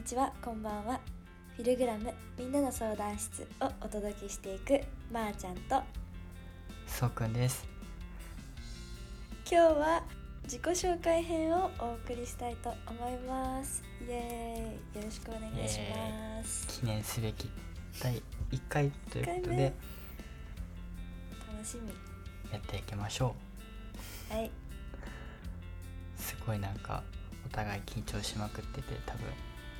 にちはこんばんは。フィルグラムみんなの相談室をお届けしていくまー、ちゃんと。そうくんです。今日は自己紹介編をお送りしたいと思います。イエーイ。よろしくお願いします。記念すべき第1回ということで楽しみ。やっていきましょはい、うすごいなんかお互い緊張しまくってて多分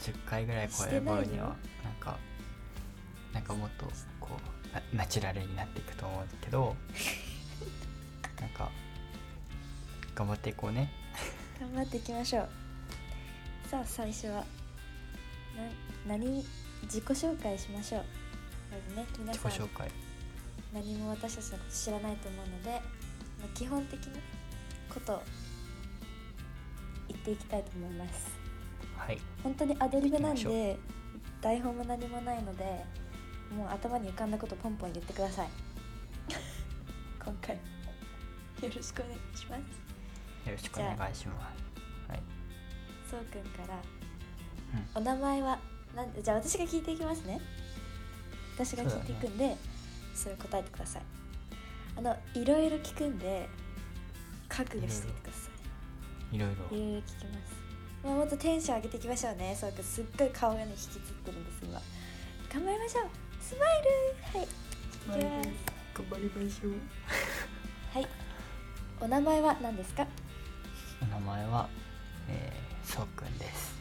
10回ぐらい超える頃にはなんかなんかもっとこうナナチュラルになっていくと思うんだけど なんか頑張っていこうね。頑張っていきましょう。さあ最初はな何自己紹介しましょう。まずね皆自さん。己紹介。何も私たちのこと知らないと思うので、まあ基本的なことを言っていきたいと思いますはい。本当にアドリブなんで台本も何もないのでもう頭に浮かんだことポンポン言ってください。今回よろしくお願いします。よろしくお願いします。はいそうくんからうん。お名前はなんじゃあ私が聞いていきますね。私が聞いていくんでそ,、れ答えてください。あのいろいろ聞くんで覚悟していてください。いろいろ。いろいろ聞きますまあもっとテンション上げていきましょうね。そうくんすっごい顔がね引きつってるんです今。頑張りましょう。スマイル！はい。頑張りましょう。はい。お名前は何ですか？お名前は、えー、そうくんです。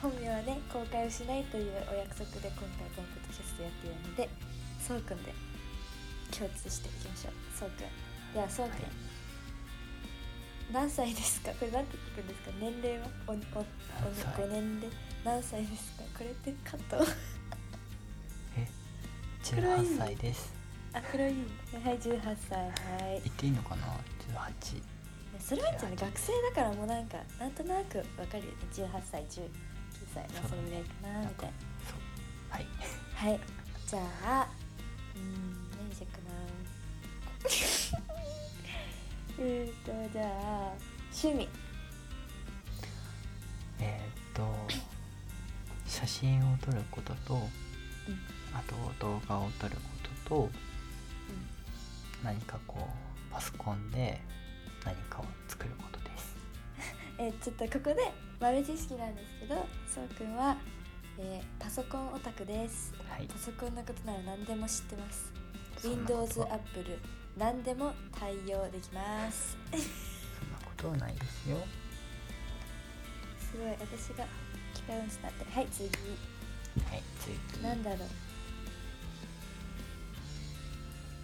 本名はね公開をしないというお約束で今回このポッドキャストやっているのでそうくんで共通していきましょう。そうくん。ではそうくん、はい何歳ですか？これなんて聞くんですか？年齢は？おおお何歳？5年で何歳ですか？これってカット。え？黒い18歳です。あ黒いはい18歳。はい。言っていいのかな？18それはじゃ学生だからもうなんかなんとなくわかるよね。18歳19歳。まあそれぐらいかなみたいな。はい。はい。じゃあうーん何しようかなえーとじゃあ趣味。えーっと写真を撮ることとうん。あと動画を撮ることと何かこうパソコンで何かを作ることです。えーちょっとここで豆知識なんですけどそうくんは、えーパソコンオタクです。はい。パソコンのことなら何でも知ってます。Windows、は。Apple 何でも対応できます。そんなことはないですよ。すごい私が機械音痴になって。るはい次。はい次。なんだろう。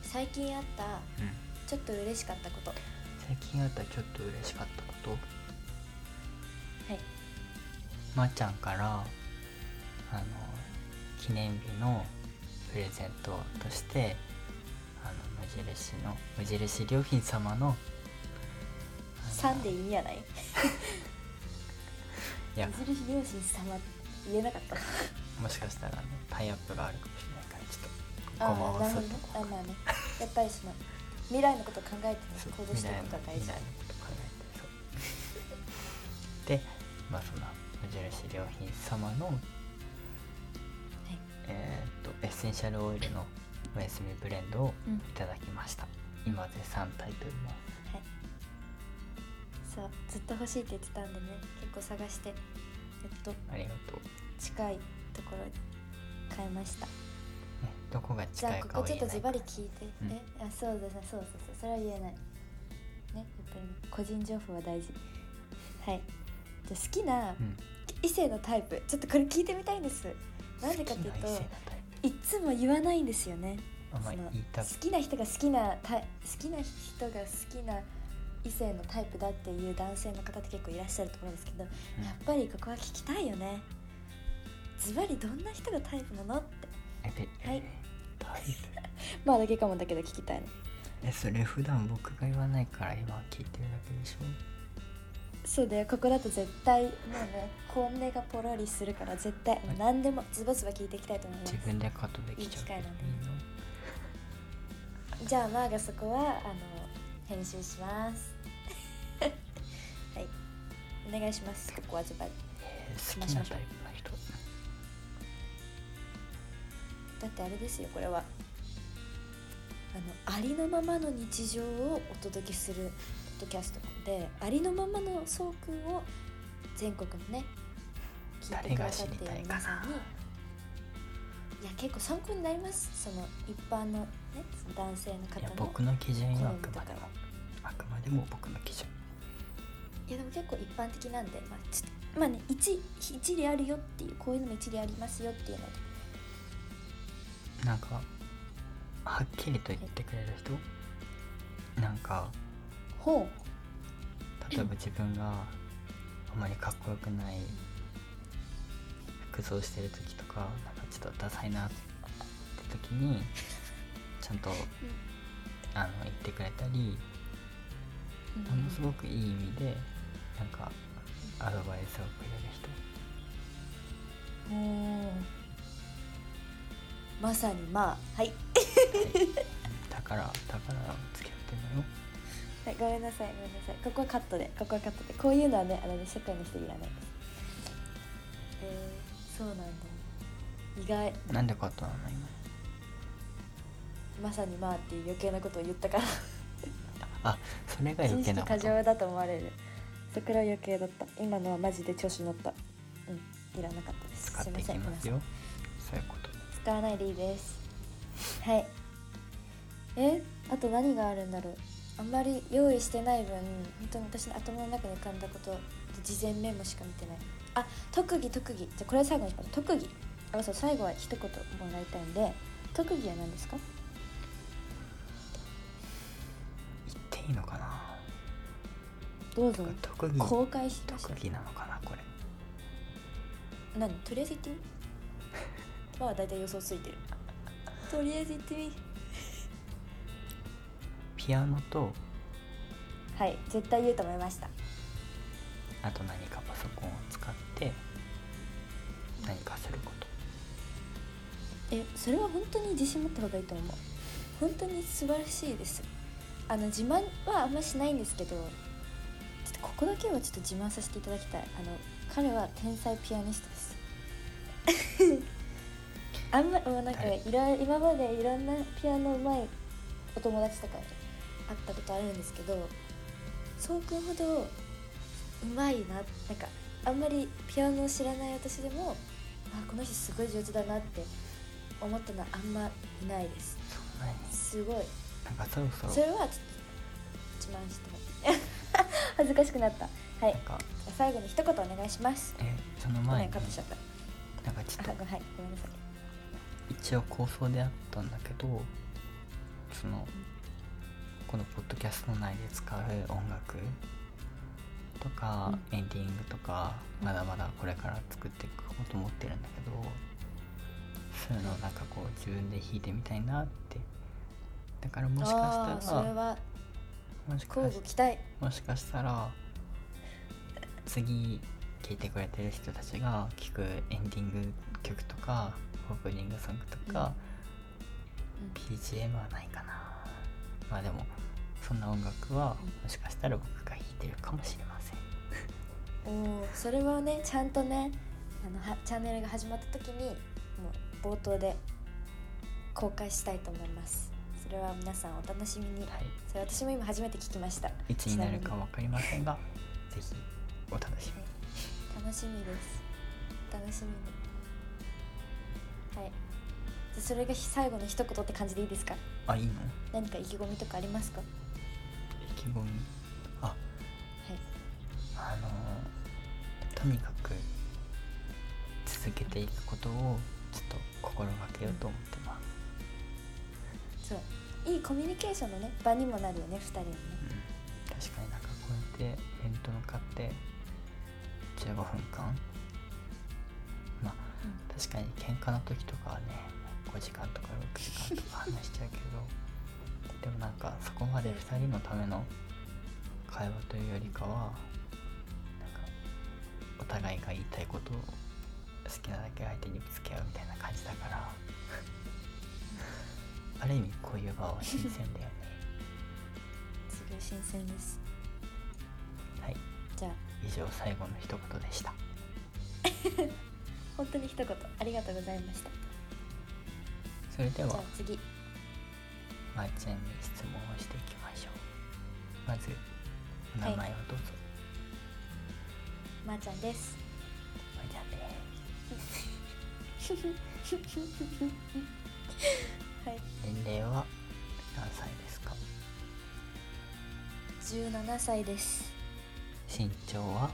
最近あったうん。ちょっと嬉しかったこと。最近あったちょっと嬉しかったこと？はい。まー、ちゃんからあの記念日のプレゼントとしてあの無印の無印良品様のあの3で意味やない？いや。無印良心様言えなかった。もしかしたらねタイアップがあるかもしれないからちょっとあごまをそっとあまあね。やっぱりその未来のことを考えてね行動していくことが大事。未来のこと考えてでまあその無印良品様のはい。えーっとエッセンシャルオイルのおやすみブレンドをうん。いただきました、今絶賛炊いておりますはい。そうずっと欲しいって言ってたんでね結構探してやっとありがとう、ね、近いところに買いました。どこがじゃあ近いここちょっとズバリ聞いて、うん。えあそうですねそうそうそうそれは言えない。ねやっぱりね個人情報は大事。はい。じゃあ好きなうん。異性のタイプちょっとこれ聞いてみたいんです。なんでかっていうといつも言わないんですよね。プあんまりその言いたく好きな人が好きなタイ好きな人が好きな異性のタイプだっていう男性の方って結構いらっしゃると思うんですけど、やっぱりここは聞きたいよね。ズバリどんな人がタイプなのって。はい。まあだけかもだけど聞きたいの。えそれ普段僕が言わないから今聞いてるだけでしょ？そうだよここだと絶対もうね本音がポロリするから絶対もう何でもズバズバ聞いていきたいと思います。自分でカットできちゃういい機会なんでいいの。じゃあマーがそこはあの編集します。はい。お願いします。ここはズバリ。え好きなタイプの人。だってあれですよこれは。あのありのままの日常をお届けするポッドキャストでありのままのそうくんを全国のね聞いてくださっている皆さんにいや結構参考になります。その一般のね男性のい方のや僕の基準よあくまでもあくまでも僕の基準。いやでも結構一般的なんでまあちまあね一一理あるよっていうこういうのも一理ありますよっていうので。なんかはっきりと言ってくれる人？なんかほ例えば自分があまりかっこよくない服装してる時とかなんかちょっとダサいなって時にちゃんとあの言ってくれたりうものすごくいい意味でなんかアドバイスをくれる人。もうまさにまあはい、だからだから付き合ってんのよはい、ごめんなさいごめんなさい。ここはカットで。ここはカットで。こういうのはねあのね世界の人いらない。ですえー、そうなんだ。意外。なんでカットなの今？まさにまあっていう余計なことを言ったから。あそれが余計なこと。過剰だと思われる。そこら余計だった。今のはマジで調子乗った。うんいらなかったです。使っていきすいません皆さん。ますよそういうこと使わないでいいです。はい。え？あと何があるんだろうあんまり用意してない分本当に私の頭の中に浮かんだこと事前メモしか見てない。あ特技特技。じゃあこれ最後にします特技。あそう最後は一言もらいたいんで特技は何ですか？言っていいのかな？どうぞ。特技。公開しました。特技なのかなこれ。何？とりあえず言ってみ？まあ大体予想ついてる。とりあえず言ってみピアノとはい絶対言うと思いました。あと何かパソコンを使って何かすること。えそれは本当に自信持った方がいいと思う。本当に素晴らしいです。あの自慢はあんましないんですけどちょっとここだけはちょっと自慢させていただきたい。あの彼は天才ピアニストです。あんまもうなんか誰？いろ今までいろんなピアノうまいお友達とかに会ったことあるんですけどそうくんほどうまいななんかあんまりピアノを知らない私でもあこの人すごい上手だなって思ったのはあんまいないです。すごい。なんかそれはちょっと自慢しても恥ずかしくなった。はい。最後に一言お願いします。えその前に。んカットしちゃった。なんかちょっと。はい。ごめんなさい。一応構想であったんだけどそのこのポッドキャスト内で使う音楽とか、エンディングとかまだまだこれから作っていこうと思ってるんだけどそういうのをなんかこう自分で弾いてみたいなって。だからもしかしたらそれはもしかし交互期待。もしかしたら次聴いてくれてる人たちが聴くエンディング曲とかオープニングソングとか、BGM はないかなまあでもそんな音楽はもしかしたら僕が弾いてるかもしれません。おおそれはねちゃんとねあのはチャンネルが始まった時にもう冒頭で公開したいと思います。それは皆さんお楽しみに、はい。それ私も今初めて聞きました。いつになるか分かりませんがぜひお楽しみに。楽しみです。楽しみに。はいそれが最後の一言って感じでいいですか？あいいの？何か意気込みとかありますか？意気込み？あはい。あのーとにかく続けていくことをちょっと心がけようと思ってます、そう。いいコミュニケーションのね場にもなるよね2人のね。うん、確かになんかこうやって面と向かって15分間？まあ確かに喧嘩の時とかはね5時間とか6時間とか話しちゃうけどでもなんかそこまで2人のための会話というよりかはなんかお互いが言いたいことを好きなだけ相手にぶつけ合うみたいな感じだから ある意味こういう場は新鮮だよね。すごい新鮮です。はい。じゃあ。以上最後の一言でした。本当に一言ありがとうございましたそれでは。次。まーちゃんに質問をしていきましょう。まずお名前をどうぞ、まー、ちゃんです。まーちゃんですはい。年齢は何歳ですか？17歳です。身長は？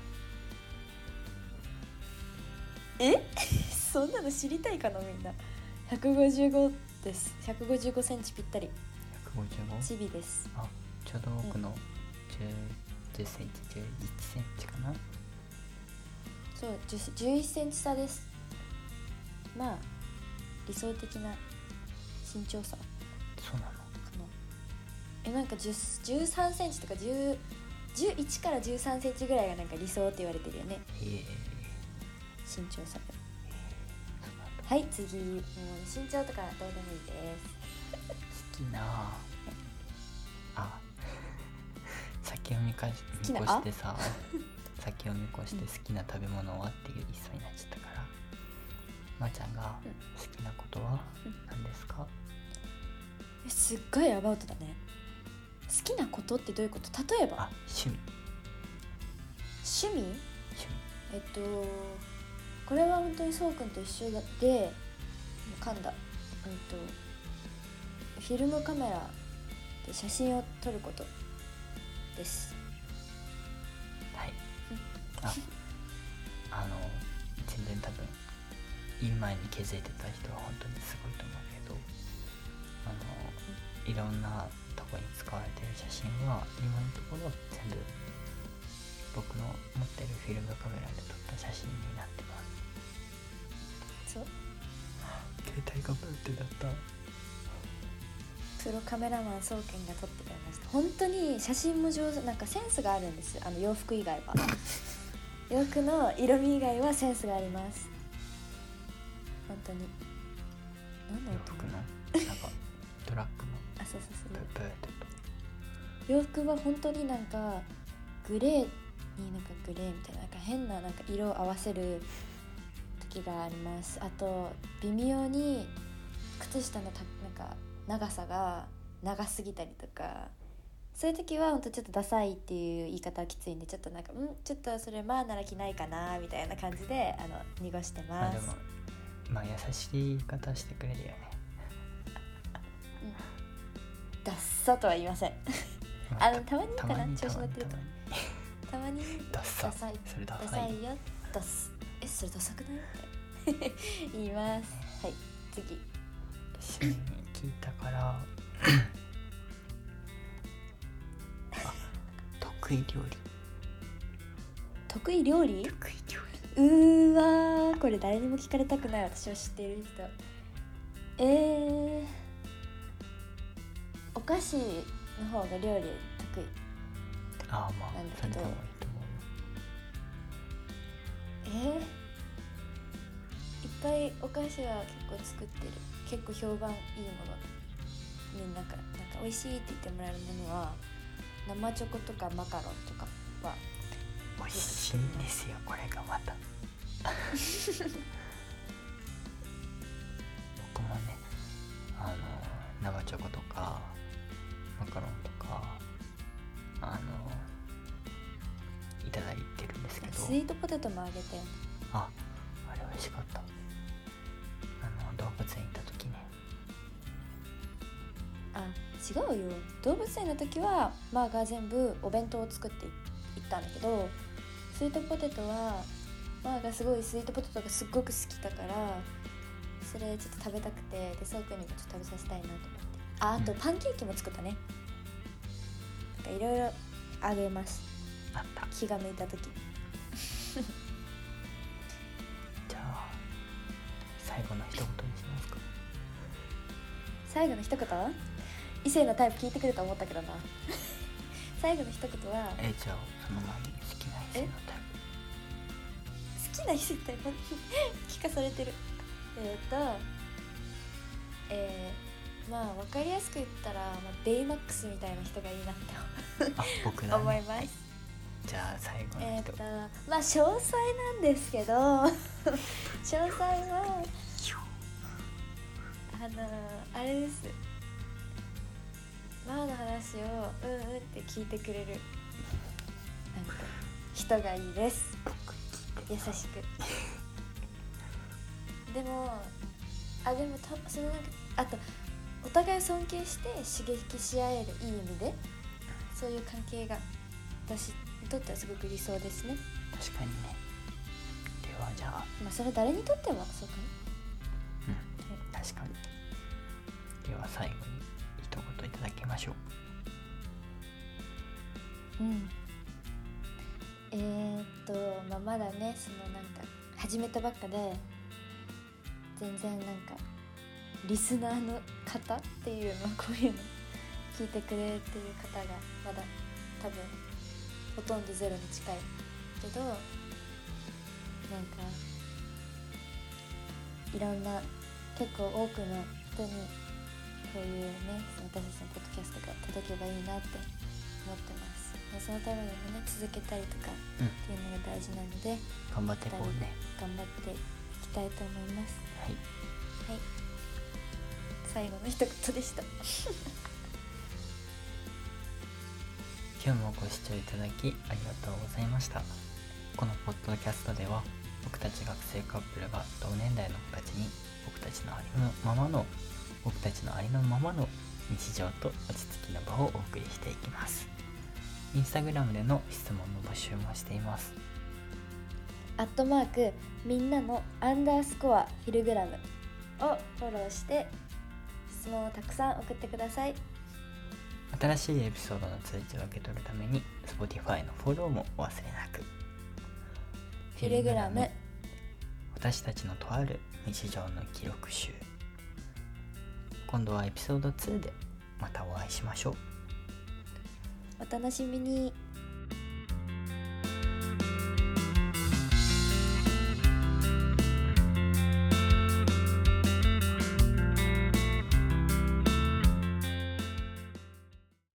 え？そんなの知りたいかなみんな155です。155センチぴったり。155? チビです。あちょうど僕の10 10センチ11センチかな？そう10 11センチ差です。まあ理想的な身長差。かそうなの？なえなんか10 13センチとか10 11から13センチぐらいがなんか理想って言われてるよね。身長差はい次もう身長とかどうでもいいです。好きな。あ先を見かし見越してさ先を見越して好きな食べ物はっていう一層になっちゃったから。まー、ちゃんが好きなことはうん何ですか、えすっごいアバウトだね。好きなことってどういうこと？例えば。あ趣味。趣味？趣えっとこれは本当にそうくんと一緒で噛んだ。うんとフィルムカメラで写真を撮ることです。はい。ああの全然多分言う前に気づいてた人は本当にすごいと思うけどあのいろんなとこに使われてる写真は今のところ全部僕の持ってるフィルムカメラで撮った写真になってます。そう携帯がブーってだった。プロカメラマンそうくんが撮ってくれました。本当に写真も上手なんかセンスがあるんですあの洋服以外は。洋服の色味以外はセンスがあります。本当に。何の音洋服の？なんか トラックの？あそうそうそう。ブーブー洋服は本当になんかグレーになんかグレーみたいななんか変ななんか色を合わせる時があります。あと微妙に靴下のたなんか長さが長すぎたりとかそういう時は本当ちょっとダサいっていう言い方はきついんでちょっとなんかうんちょっとそれまあなら着ないかなみたいな感じであの濁してます、まあ優しい言い方してくれるよね。ダッサとは言いません。まあのたまにかな調子乗ってると。たまに。ダッサ。ダサい。それダダサいよ。ダスえそれダサくない？って言います。はい次。聞いたから。あ得意料理。得意料理？得意料うーわーこれ誰にも聞かれたくない。私を知っている人。えー、お菓子の方が料理得意。理ああまあなんだけど。えー、お菓子は結構作ってる。結構評判いいもの。みんなからなんか美味しいって言ってもらえるものは生チョコとかマカロンとかは美味しいんですよこれがまた。僕もねあの生チョコとかマカロンとかあのいただいてるんですけど。スイートポテトもあげて。ああれ美味しかった物園行った時ね。あ違うよ。動物園の時はマーが全部お弁当を作っていったんだけどスイートポテトはマーがすごいスイートポテトがすっごく好きだからそれちょっと食べたくてでそうくんにもちょっと食べさせたいなと思って。ああとうん。パンケーキも作ったね。なんかいろいろあげます。あった。気が向いた時最後の一言？異性のタイプ聞いてくると思ったけどな。最後の一言はえじゃあその前に好きな異性のタイ好きな異性タイプ聞かされてる。えっ、とえー、まあ分かりやすく言ったら、まあ、ベイマックスみたいな人がいいなってプあ僕だ、ね、思います。じゃあ最後の人、えっ、とまあ詳細なんですけど 詳細はあのあれです。ママの話をうんうんって聞いてくれる。なんか人がいいです。優しく。でもあでもたそのなんかあとお互いを尊敬して刺激し合えるいい意味でそういう関係が私にとってはすごく理想ですね。確かにね。ではじゃあ。まあそれ誰にとってもそうかうは最後に一言いただきましょう。うん。えー、っとまあまだねそのなんか始めたばっかで全然なんかリスナーの方っていうのこういうの聞いてくれてる方がまだ多分ほとんどゼロに近いけどなんかいろんな結構多くの人にこういうね私たちのポッドキャストが届けばいいなって思ってます。まあそのためにもね続けたりとかうん。っていうのが大事なので頑張ってこうね。頑張っていきたいと思います。はい。はい。最後の一言でした。今日もご視聴いただきありがとうございました。このポッドキャストでは僕たち学生カップルが同年代の子たちに僕たちのありのままの僕たちのありのままの日常と落ち着きの場をお送りしていきます。インスタグラムでの質問の募集もしています。アットマークみんなのアンダースコアフィルグラムをフォローして質問をたくさん送ってください。新しいエピソードの通知を受け取るために Spotify のフォローもお忘れなく。フィルグラム。私たちのとある日常の記録集今度はエピソード2でまたお会いしましょう。お楽しみに。